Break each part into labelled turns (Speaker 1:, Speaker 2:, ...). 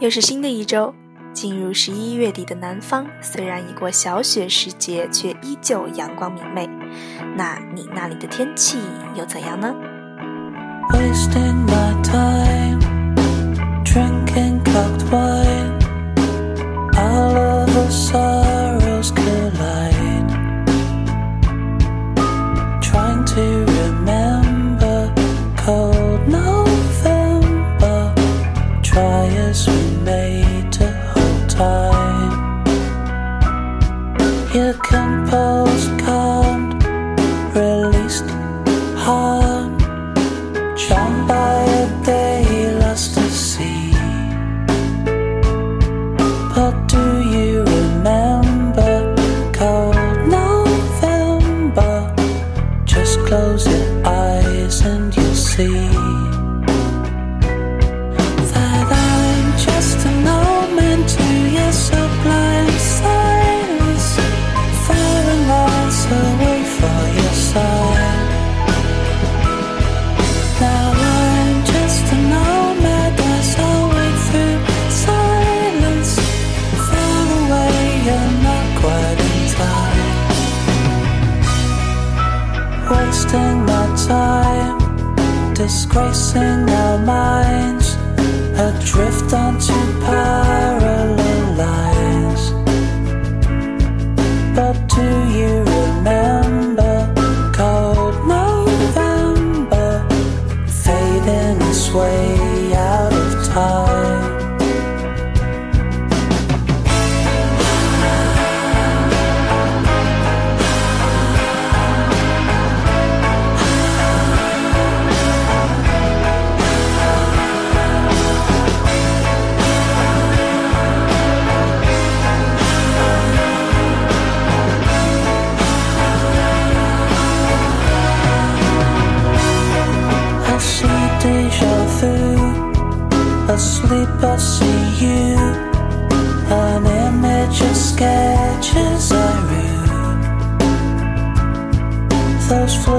Speaker 1: 又是新的一周，进入十一月底的南方，虽然已过小雪时节，却依旧阳光明媚。那你那里的天气又怎样呢？
Speaker 2: wasting my time, disgracing our minds, adrift onto paradise.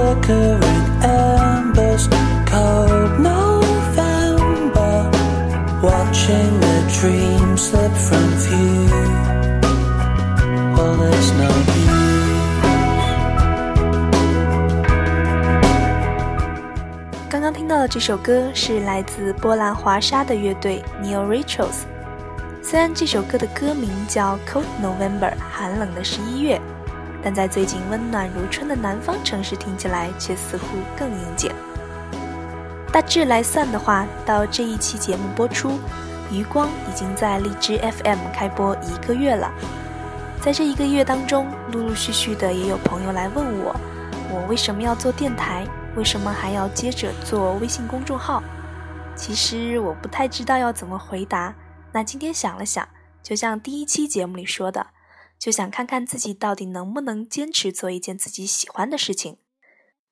Speaker 2: Flickering embers, cold November. Watching the dream slip from view. Well, there's no use.
Speaker 1: 刚刚听到的这首歌是来自波兰华沙的乐队 Neo Rituals。虽然这首歌的歌名叫 Cold November，寒冷的十一月，但在最近温暖如春的南方城市听起来却似乎更应景。大致来算的话，到这一期节目播出，余光已经在荔枝 FM 开播一个月了。在这一个月当中，陆陆续续的也有朋友来问我，我为什么要做电台？为什么还要接着做微信公众号？其实我不太知道要怎么回答。那今天想了想，就像第一期节目里说的，就想看看自己到底能不能坚持做一件自己喜欢的事情。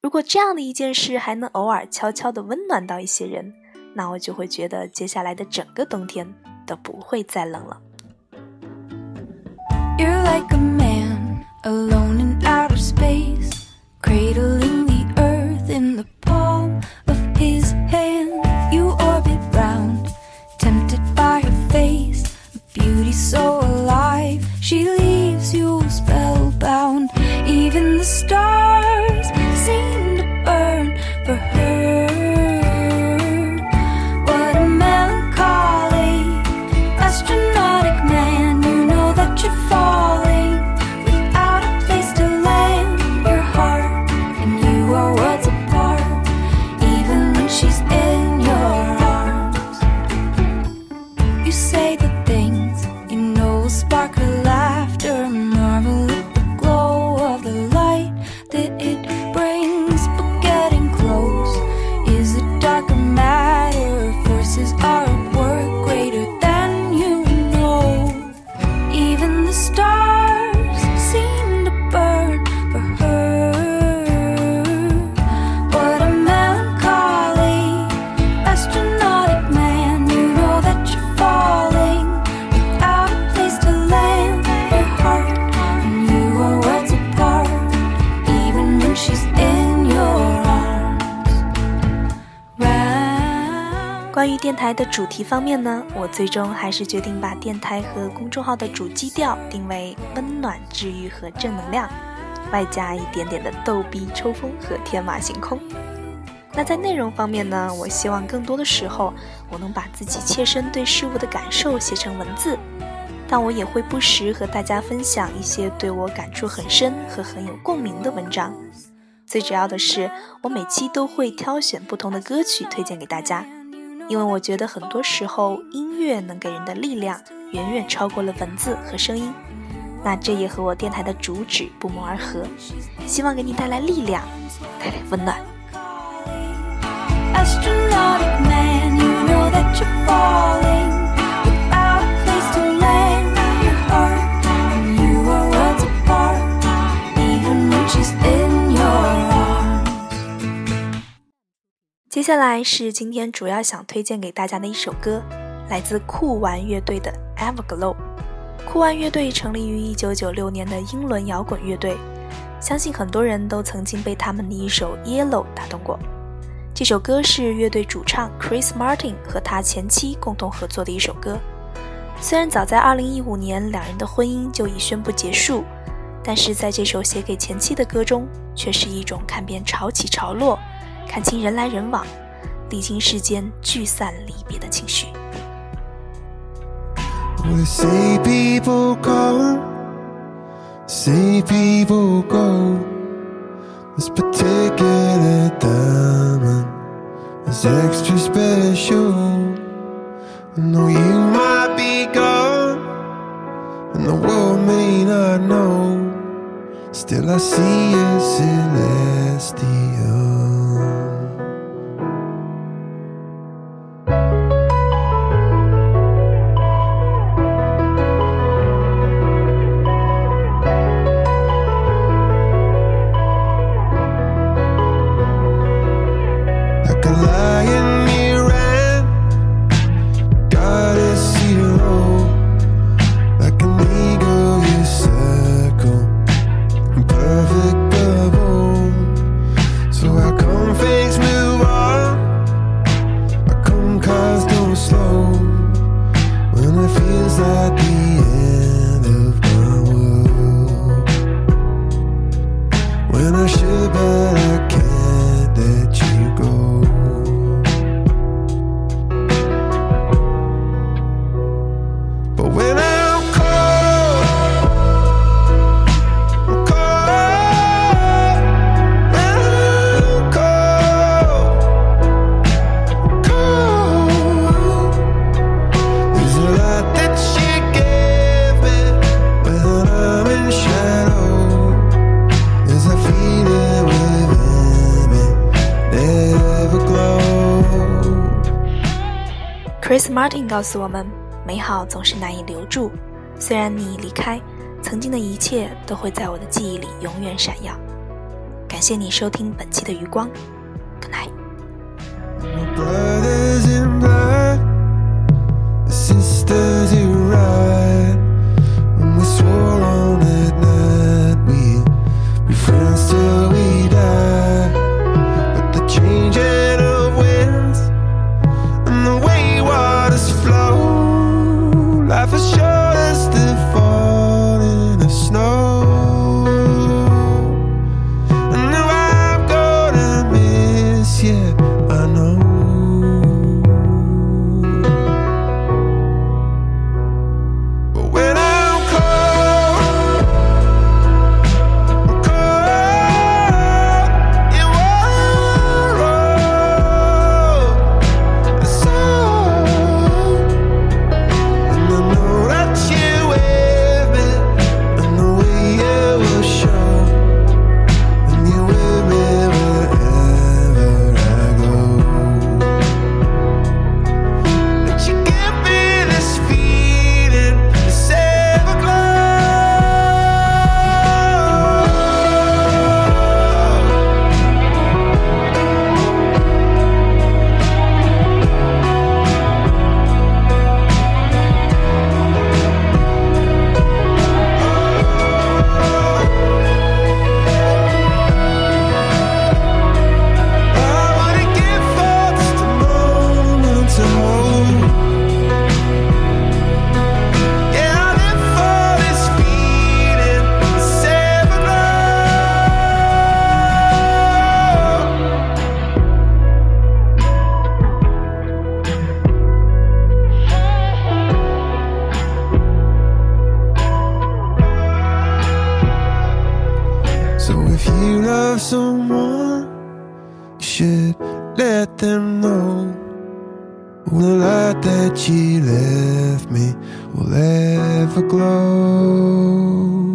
Speaker 1: 如果这样的一件事还能偶尔悄悄地温暖到一些人，那我就会觉得接下来的整个冬天都不会再冷了。
Speaker 3: You're like a man alone in outer space, cradling
Speaker 1: 电台的主题方面呢，我最终还是决定把电台和公众号的主基调定为温暖、治愈和正能量，外加一点点的逗逼、抽风和天马行空。那在内容方面呢，我希望更多的时候，我能把自己切身对事物的感受写成文字，但我也会不时和大家分享一些对我感触很深和很有共鸣的文章。最主要的是，我每期都会挑选不同的歌曲推荐给大家。因为我觉得很多时候音乐能给人的力量远远超过了文字和声音，那这也和我电台的主旨不谋而合，希望给你带来力量，带来温暖。接下来是今天主要想推荐给大家的一首歌，来自酷玩乐队的《Everglow》。酷玩乐队成立于1996年的英伦摇滚乐队，相信很多人都曾经被他们的一首《Yellow》打动过。这首歌是乐队主唱 Chris Martin 和他前妻共同合作的一首歌。虽然早在2015年两人的婚姻就已宣布结束，但是在这首写给前妻的歌中，却是一种看遍潮起潮落。看清人来人往，历经世间聚散离别的情绪。
Speaker 4: They say people come, say people go. This particular diamond is extra special. I know you might be gone, and the world may not know. Still, I see you celestial.
Speaker 1: Chris Martin 告诉我们，美好总是难以留住。虽然你已离开，曾经的一切都会在我的记忆里永远闪耀。感谢你收听本期的余光，Good night。
Speaker 4: If you love someone, you should let them know. The light that you left me will ever glow.